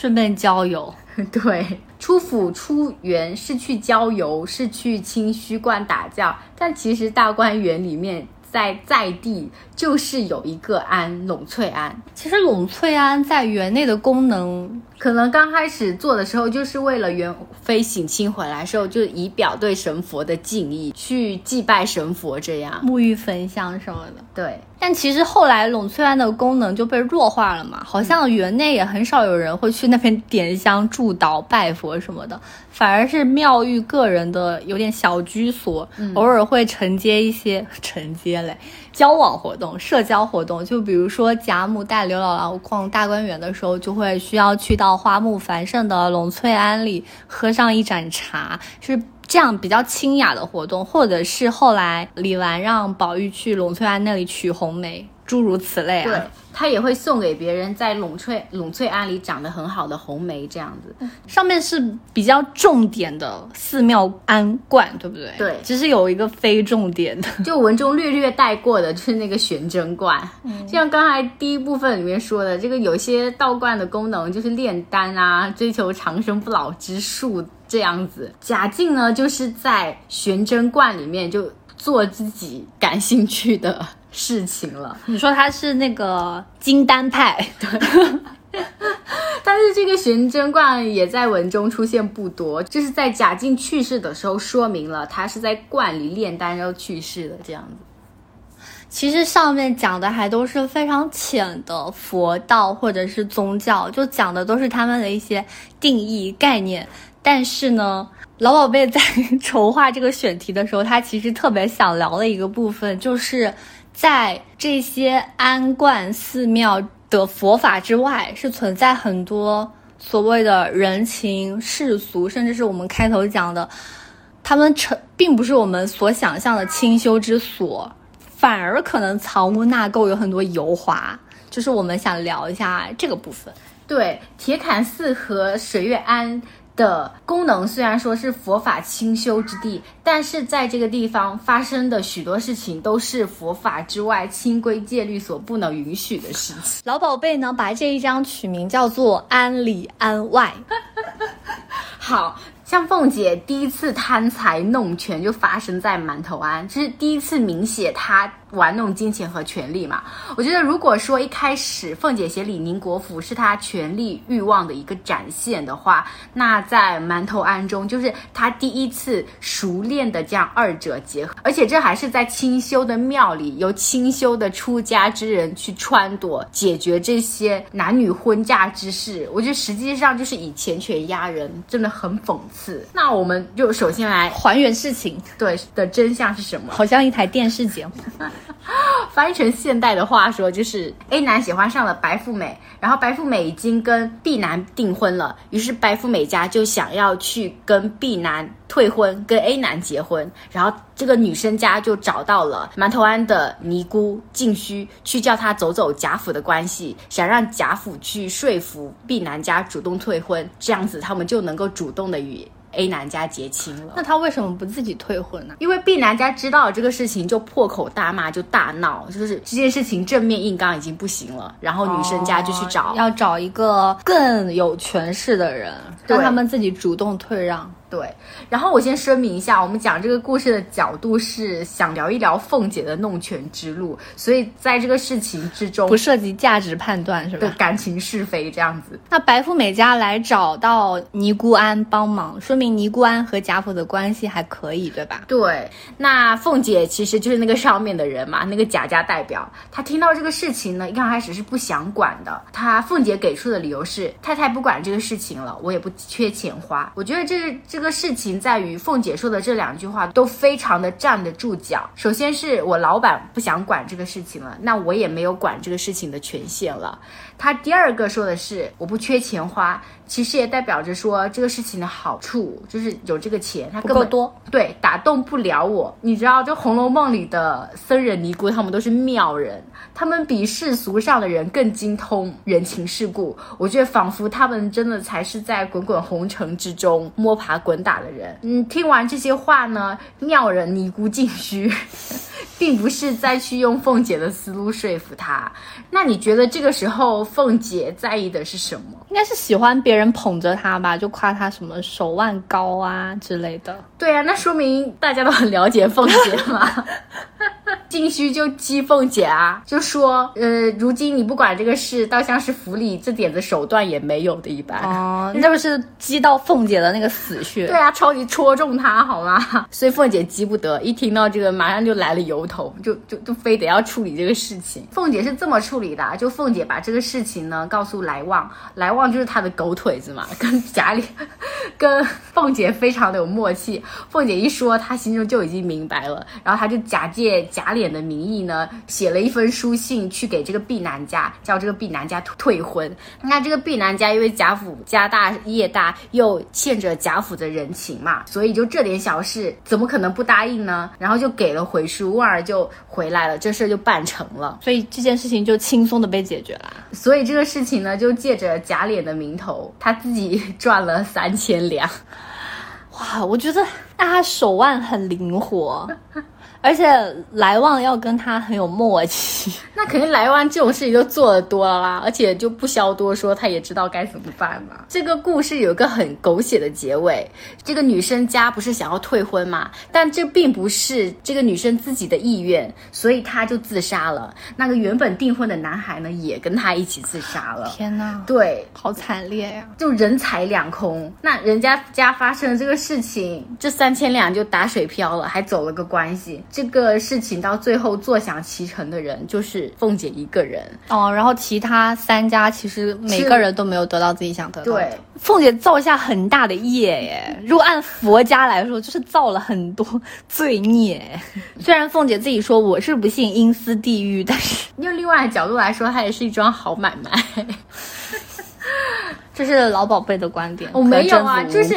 顺便郊游。对，出府出园是去郊游，是去清虚观打教，但其实大观园里面。在在地就是有一个庵栊翠庵，其实栊翠庵在园内的功能，可能刚开始做的时候就是为了元妃省亲回来时候，就以表对神佛的敬意，去祭拜神佛这样，沐浴焚香什么的。对，但其实后来栊翠庵的功能就被弱化了嘛，好像园内也很少有人会去那边点香、祝祷、拜佛什么的。反而是妙玉个人的有点小居所，偶尔会承接一些 承接嘞交往活动、社交活动。就比如说贾母带刘姥姥逛大观园的时候，就会需要去到花木繁盛的龙翠庵里喝上一盏茶，是这样比较清雅的活动。或者是后来李纨让宝玉去龙翠庵那里取红梅。诸如此类啊，对他也会送给别人在栊翠栊翠庵里长得很好的红梅，这样子。上面是比较重点的寺庙庵观，对不对？对，只是有一个非重点的，就文中略略带过的，就是那个玄真观。就像刚才第一部分里面说的，这个有些道观的功能就是炼丹啊，追求长生不老之术这样子。贾静呢，就是在玄真观里面就做自己感兴趣的。事情了，你说他是那个金丹派，对，但是这个玄真观也在文中出现不多，就是在贾静去世的时候说明了他是在观里炼丹然后去世的这样子。其实上面讲的还都是非常浅的佛道或者是宗教，就讲的都是他们的一些定义概念。但是呢，老宝贝在 筹划这个选题的时候，他其实特别想聊的一个部分就是。在这些安观寺庙的佛法之外，是存在很多所谓的人情世俗，甚至是我们开头讲的，他们成并不是我们所想象的清修之所，反而可能藏污纳垢，有很多油滑。就是我们想聊一下这个部分。对，铁槛寺和水月庵。的功能虽然说是佛法清修之地，但是在这个地方发生的许多事情都是佛法之外清规戒律所不能允许的事情。老宝贝呢，把这一章取名叫做“安里安外”。好像凤姐第一次贪财弄权就发生在馒头庵，这是第一次明写她玩弄金钱和权力嘛。我觉得如果说一开始凤姐写李宁国府是她权力欲望的一个展现的话，那在馒头庵中就是她第一次熟练的将二者结合，而且这还是在清修的庙里，由清修的出家之人去撺掇解决这些男女婚嫁之事。我觉得实际上就是以钱权压人，真的很讽刺。那我们就首先来还原事情，对的真相是什么？好像一台电视节目。翻译成现代的话说，就是 A 男喜欢上了白富美，然后白富美已经跟 B 男订婚了，于是白富美家就想要去跟 B 男退婚，跟 A 男结婚，然后这个女生家就找到了馒头庵的尼姑静虚，去叫他走走贾府的关系，想让贾府去说服 B 男家主动退婚，这样子他们就能够主动的与。A 男家结亲了，那他为什么不自己退婚呢？因为 B 男家知道了这个事情，就破口大骂，就大闹，就是这件事情正面硬刚已经不行了，然后女生家就去找，要找一个更有权势的人，让他们自己主动退让。对，然后我先声明一下，我们讲这个故事的角度是想聊一聊凤姐的弄权之路，所以在这个事情之中不涉及价值判断，是吧？感情是非这样子。那白富美家来找到尼姑庵帮忙，说明尼姑庵和贾府的关系还可以，对吧？对。那凤姐其实就是那个上面的人嘛，那个贾家代表。她听到这个事情呢，一刚开始是不想管的。她凤姐给出的理由是：太太不管这个事情了，我也不缺钱花。我觉得这个这。这个事情在于凤姐说的这两句话都非常的站得住脚。首先是我老板不想管这个事情了，那我也没有管这个事情的权限了。他第二个说的是我不缺钱花。其实也代表着说这个事情的好处就是有这个钱，他不够多，对，打动不了我。你知道，就《红楼梦》里的僧人尼姑，他们都是妙人，他们比世俗上的人更精通人情世故。我觉得仿佛他们真的才是在滚滚红尘之中摸爬滚打的人。嗯，听完这些话呢，妙人尼姑尽虚。并不是再去用凤姐的思路说服他，那你觉得这个时候凤姐在意的是什么？应该是喜欢别人捧着她吧，就夸她什么手腕高啊之类的。对啊，那说明大家都很了解凤姐嘛。静虚就激凤姐啊，就说，呃，如今你不管这个事，倒像是府里这点子手段也没有的一般。哦，你这不是激到凤姐的那个死穴？对啊，超级戳中她，好吗？所以凤姐急不得，一听到这个，马上就来了由头，就就就非得要处理这个事情。凤姐是这么处理的，就凤姐把这个事情呢告诉来旺，来旺就是她的狗腿子嘛，跟贾里，跟凤姐非常的有默契。凤姐一说，她心中就已经明白了，然后她就假借贾琏。脸的名义呢，写了一封书信去给这个毕南家，叫这个毕南家退婚。那这个毕南家因为贾府家大业大，又欠着贾府的人情嘛，所以就这点小事怎么可能不答应呢？然后就给了回书，旺儿就回来了，这事就办成了。所以这件事情就轻松的被解决了。所以这个事情呢，就借着贾琏的名头，他自己 赚了三千两。哇，我觉得那他手腕很灵活。而且来旺要跟他很有默契，那肯定来旺这种事情就做的多了啦，而且就不消多说，他也知道该怎么办嘛。这个故事有一个很狗血的结尾，这个女生家不是想要退婚嘛，但这并不是这个女生自己的意愿，所以她就自杀了。那个原本订婚的男孩呢，也跟她一起自杀了。天哪，对，好惨烈呀，就人财两空。那人家家发生了这个事情，这三千两就打水漂了，还走了个关系。这个事情到最后坐享其成的人就是凤姐一个人哦，然后其他三家其实每个人都没有得到自己想得到。对，凤姐造下很大的业耶，如果按佛家来说，就是造了很多罪孽。虽然凤姐自己说我是不信阴司地狱，但是用另外的角度来说，它也是一桩好买卖。这是老宝贝的观点，我没有啊，就是。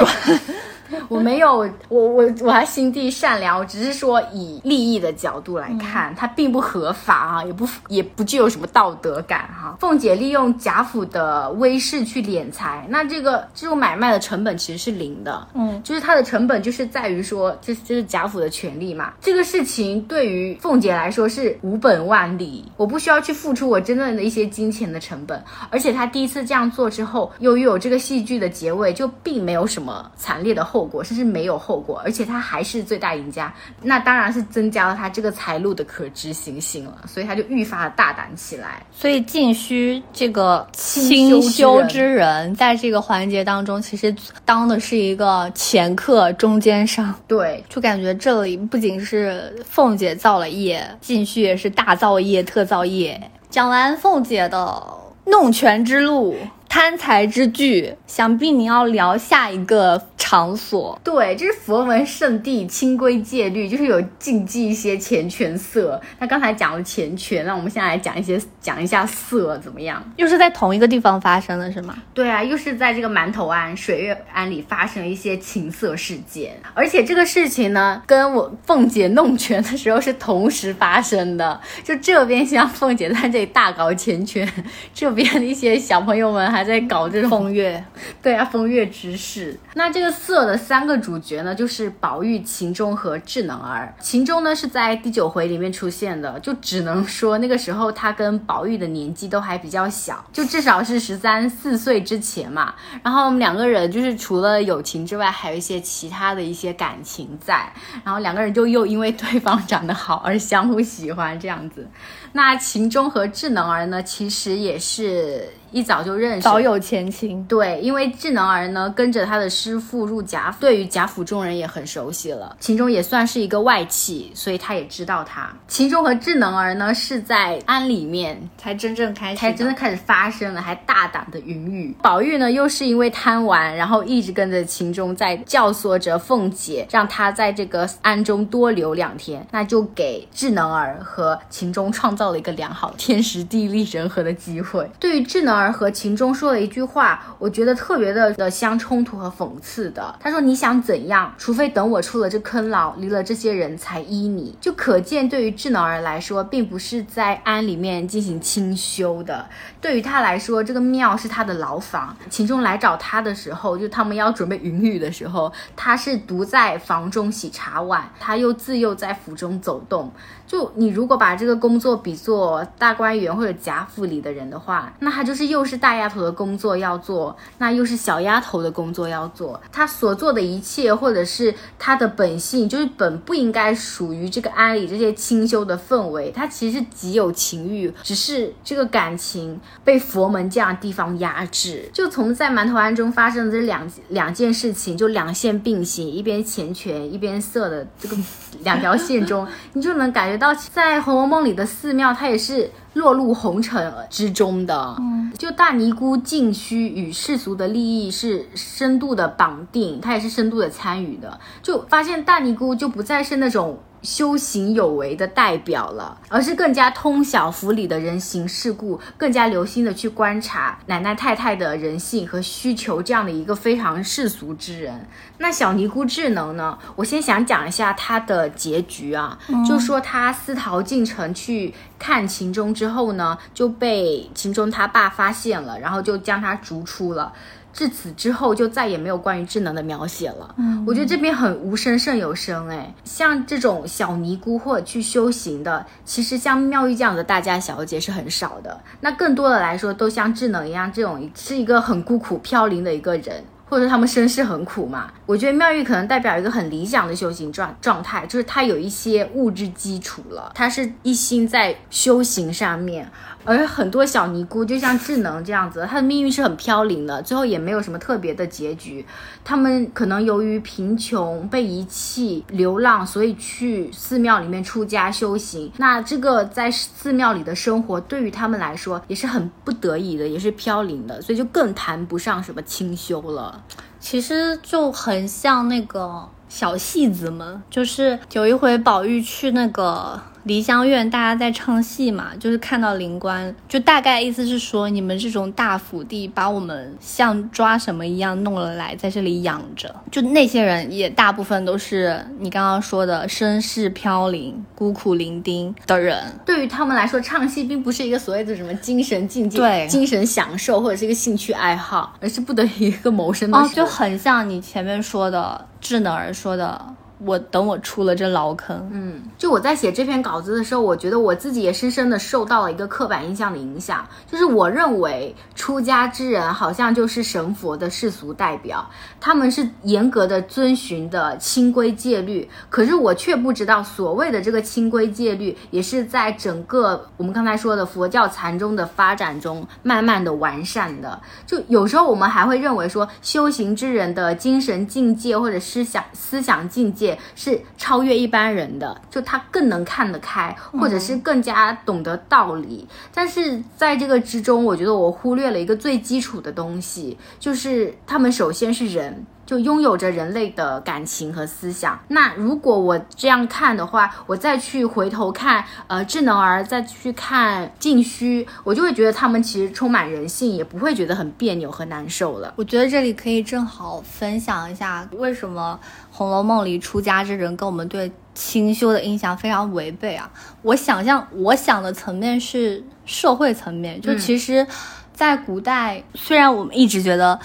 我没有，我我我还心地善良，我只是说以利益的角度来看，它并不合法啊，也不也不具有什么道德感哈。凤姐利用贾府的威势去敛财，那这个这种买卖的成本其实是零的，嗯，就是它的成本就是在于说，这这是贾府的权利嘛。这个事情对于凤姐来说是无本万利，我不需要去付出我真正的一些金钱的成本，而且她第一次这样做之后，由于有这个戏剧的结尾，就并没有什么惨烈的后。果，甚至没有后果，而且他还是最大赢家，那当然是增加了他这个财路的可执行性了，所以他就愈发的大胆起来。所以晋虚这个清修之人，在这个环节当中，其实当的是一个前客、中间商。对，就感觉这里不仅是凤姐造了业，晋虚也是大造业、特造业。讲完凤姐的弄权之路。贪财之具，想必你要聊下一个场所。对，这是佛门圣地，清规戒律，就是有禁忌一些钱权色。那刚才讲了钱权，那我们现在来讲一些，讲一下色怎么样？又是在同一个地方发生的是吗？对啊，又是在这个馒头庵、水月庵里发生了一些情色事件，而且这个事情呢，跟我凤姐弄权的时候是同时发生的。就这边像凤姐在这里大搞钱权，这边的一些小朋友们还。在搞这种风月，对啊，风月之事。那这个色的三个主角呢，就是宝玉、秦钟和智能儿。秦钟呢是在第九回里面出现的，就只能说那个时候他跟宝玉的年纪都还比较小，就至少是十三四岁之前嘛。然后我们两个人就是除了友情之外，还有一些其他的一些感情在。然后两个人就又因为对方长得好而相互喜欢这样子。那秦钟和智能儿呢，其实也是。一早就认识，早有前情。对，因为智能儿呢跟着他的师傅入贾府，对于贾府中人也很熟悉了。秦钟也算是一个外戚，所以他也知道他。秦钟和智能儿呢是在庵里面才真正开始，才真的开始发生了，还大胆的云雨。宝玉呢又是因为贪玩，然后一直跟着秦钟在教唆着凤姐，让他在这个庵中多留两天，那就给智能儿和秦钟创造到了一个良好天时地利人和的机会。对于智能儿。和秦钟说了一句话，我觉得特别的的相冲突和讽刺的。他说：“你想怎样？除非等我出了这坑牢，离了这些人才依你。”就可见，对于智能儿来说，并不是在庵里面进行清修的。对于他来说，这个庙是他的牢房。秦钟来找他的时候，就他们要准备云雨的时候，他是独在房中洗茶碗，他又自幼在府中走动。就你如果把这个工作比作大观园或者贾府里的人的话，那他就是又是大丫头的工作要做，那又是小丫头的工作要做。他所做的一切，或者是他的本性，就是本不应该属于这个庵里这些清修的氛围。他其实极有情欲，只是这个感情被佛门这样地方压制。就从在馒头庵中发生的这两两件事情，就两线并行，一边钱权一边色的这个两条线中，你就能感觉到。在《红楼梦》里的寺庙，它也是落入红尘之中的。嗯，就大尼姑净虚与世俗的利益是深度的绑定，她也是深度的参与的。就发现大尼姑就不再是那种。修行有为的代表了，而是更加通晓府里的人情世故，更加留心的去观察奶奶太太的人性和需求，这样的一个非常世俗之人。那小尼姑智能呢？我先想讲一下她的结局啊，就说她私逃进城去看秦钟之后呢，就被秦钟他爸发现了，然后就将他逐出了。至此之后，就再也没有关于智能的描写了。嗯，我觉得这边很无声胜有声，哎，像这种小尼姑或者去修行的，其实像妙玉这样的大家小姐是很少的。那更多的来说，都像智能一样，这种是一个很孤苦飘零的一个人。或者他们身世很苦嘛？我觉得妙玉可能代表一个很理想的修行状状态，就是他有一些物质基础了，他是一心在修行上面。而很多小尼姑就像智能这样子，她的命运是很飘零的，最后也没有什么特别的结局。他们可能由于贫穷被遗弃、流浪，所以去寺庙里面出家修行。那这个在寺庙里的生活，对于他们来说也是很不得已的，也是飘零的，所以就更谈不上什么清修了。其实就很像那个小戏子们，就是有一回宝玉去那个。梨香院，大家在唱戏嘛，就是看到灵官，就大概意思是说，你们这种大府地把我们像抓什么一样弄了来，在这里养着。就那些人也大部分都是你刚刚说的身世飘零、孤苦伶仃的人。对于他们来说，唱戏并不是一个所谓的什么精神境界、对精神享受或者是一个兴趣爱好，而是不得已一个谋生的。哦，就很像你前面说的智能儿说的。我等我出了这牢坑，嗯，就我在写这篇稿子的时候，我觉得我自己也深深的受到了一个刻板印象的影响，就是我认为出家之人好像就是神佛的世俗代表，他们是严格的遵循的清规戒律。可是我却不知道，所谓的这个清规戒律，也是在整个我们刚才说的佛教禅宗的发展中，慢慢的完善的。就有时候我们还会认为说，修行之人的精神境界或者思想思想境界是超越一般人的，就他更能看得开，或者是更加懂得道理。但是在这个之中，我觉得我忽略了一个最基础的东西，就是他们首先是人。就拥有着人类的感情和思想。那如果我这样看的话，我再去回头看，呃，智能儿再去看静虚，我就会觉得他们其实充满人性，也不会觉得很别扭和难受了。我觉得这里可以正好分享一下，为什么《红楼梦》里出家之人跟我们对清修的印象非常违背啊？我想象，我想的层面是社会层面，就其实，在古代，虽然我们一直觉得。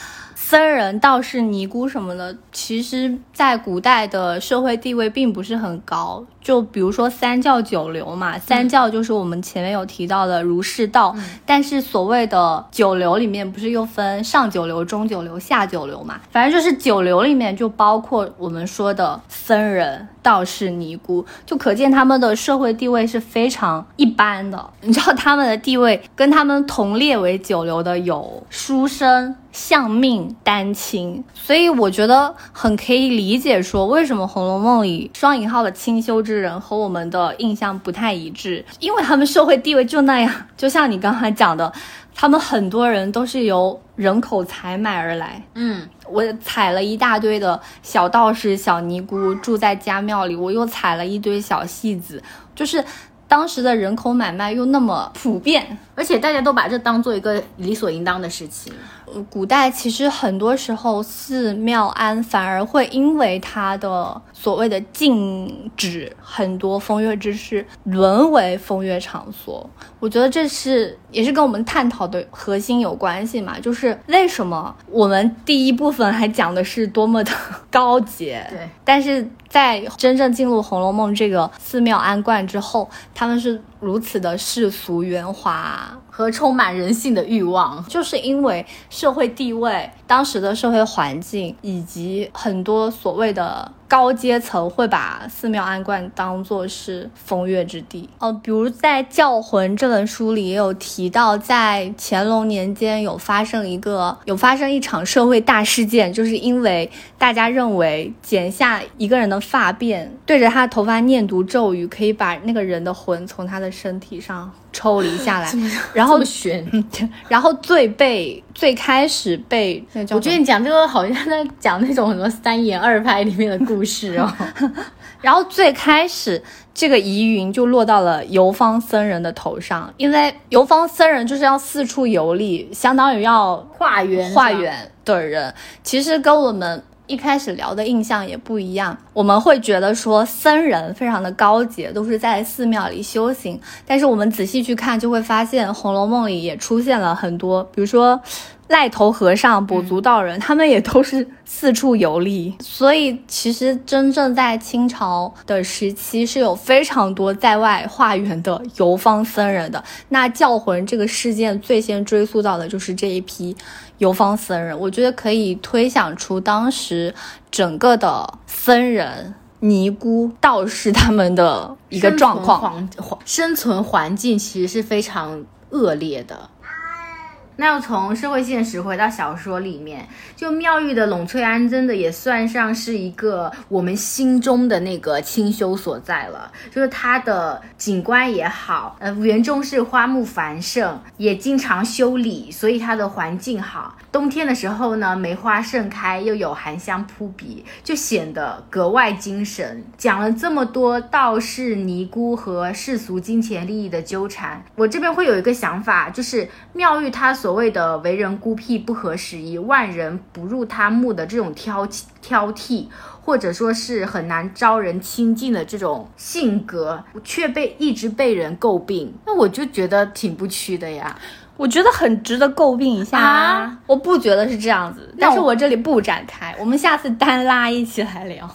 僧人、道士、尼姑什么的，其实，在古代的社会地位并不是很高。就比如说三教九流嘛，三教就是我们前面有提到的儒释道，但是所谓的九流里面不是又分上九流、中九流、下九流嘛？反正就是九流里面就包括我们说的僧人、道士、尼姑，就可见他们的社会地位是非常一般的。你知道他们的地位跟他们同列为九流的有书生。相命丹青，所以我觉得很可以理解，说为什么《红楼梦》里双引号的清修之人和我们的印象不太一致，因为他们社会地位就那样。就像你刚才讲的，他们很多人都是由人口采买而来。嗯，我采了一大堆的小道士、小尼姑住在家庙里，我又采了一堆小戏子，就是。当时的人口买卖又那么普遍，而且大家都把这当做一个理所应当的事情。古代其实很多时候寺庙庵反而会因为它的所谓的禁止很多风月之事，沦为风月场所。我觉得这是也是跟我们探讨的核心有关系嘛，就是为什么我们第一部分还讲的是多么的高洁，对，但是在真正进入《红楼梦》这个寺庙庵观之后，他们是如此的世俗圆滑。和充满人性的欲望，就是因为社会地位、当时的社会环境以及很多所谓的。高阶层会把寺庙庵观当做是风月之地哦，比如在《教魂》这本书里也有提到，在乾隆年间有发生一个有发生一场社会大事件，就是因为大家认为剪下一个人的发辫，对着他的头发念读咒语，可以把那个人的魂从他的身体上抽离下来，然后悬，然后最被最开始被，我觉得你讲这个好像在讲那种什么三言二拍里面的故。事哦，然后最开始这个疑云就落到了游方僧人的头上，因为游方僧人就是要四处游历，相当于要化缘化缘的人。其实跟我们一开始聊的印象也不一样，我们会觉得说僧人非常的高洁，都是在寺庙里修行。但是我们仔细去看，就会发现《红楼梦》里也出现了很多，比如说。赖头和尚、跛足道人，他们也都是四处游历，所以其实真正在清朝的时期是有非常多在外化缘的游方僧人的。那教魂这个事件最先追溯到的就是这一批游方僧人，我觉得可以推想出当时整个的僧人、尼姑、道士他们的一个状况，环生存环境其实是非常恶劣的。那要从社会现实回到小说里面，就妙玉的《栊翠庵》真的也算上是一个我们心中的那个清修所在了。就是它的景观也好，呃，园中是花木繁盛，也经常修理，所以它的环境好。冬天的时候呢，梅花盛开，又有寒香扑鼻，就显得格外精神。讲了这么多道士、尼姑和世俗金钱利益的纠缠，我这边会有一个想法，就是妙玉她所。所谓的为人孤僻、不合时宜、万人不入他目的这种挑挑剔，或者说是很难招人亲近的这种性格，却被一直被人诟病，那我就觉得挺不屈的呀。我觉得很值得诟病一下啊！我不觉得是这样子，但是我这里不展开，我们下次单拉一起来聊。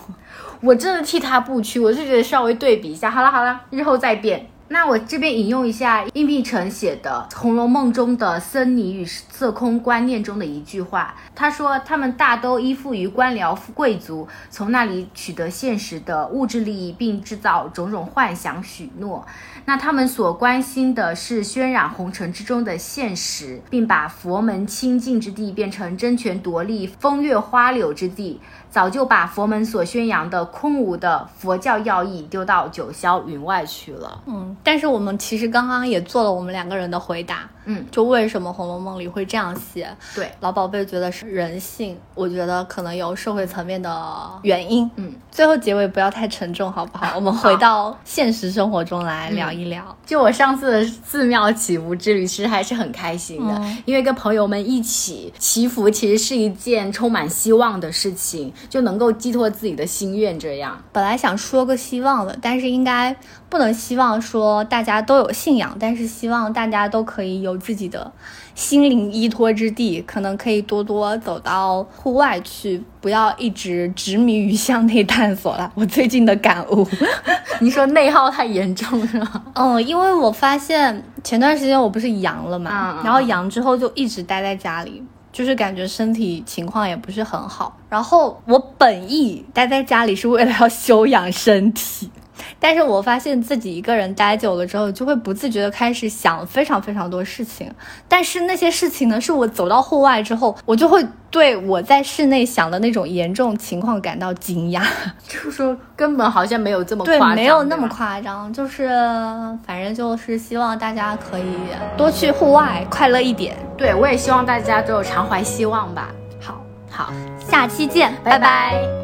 我真的替他不屈，我是觉得稍微对比一下。好了好了，日后再变。那我这边引用一下殷碧城写的《红楼梦》中的僧尼与色空观念中的一句话，他说：“他们大都依附于官僚贵族，从那里取得现实的物质利益，并制造种种幻想许诺。那他们所关心的是渲染红尘之中的现实，并把佛门清净之地变成争权夺利、风月花柳之地。”早就把佛门所宣扬的空无的佛教要义丢到九霄云外去了。嗯，但是我们其实刚刚也做了我们两个人的回答。嗯，就为什么《红楼梦》里会这样写？对，老宝贝觉得是人性，我觉得可能有社会层面的原因。嗯，最后结尾不要太沉重，好不好？我们回到现实生活中来聊一聊。就我上次的寺庙祈福之旅，其实还是很开心的，因为跟朋友们一起祈福，其实是一件充满希望的事情，就能够寄托自己的心愿。这样，本来想说个希望的，但是应该不能希望说大家都有信仰，但是希望大家都可以有。有自己的心灵依托之地，可能可以多多走到户外去，不要一直执迷于向内探索了。我最近的感悟，你说内耗太严重是吗？嗯，因为我发现前段时间我不是阳了嘛，然后阳之后就一直待在家里，就是感觉身体情况也不是很好。然后我本意待在家里是为了要休养身体。但是我发现自己一个人待久了之后，就会不自觉的开始想非常非常多事情。但是那些事情呢，是我走到户外之后，我就会对我在室内想的那种严重情况感到惊讶。就是说，根本好像没有这么对，没有那么夸张。就是反正就是希望大家可以多去户外，快乐一点。对我也希望大家都有常怀希望吧。好，好，下期见，拜拜。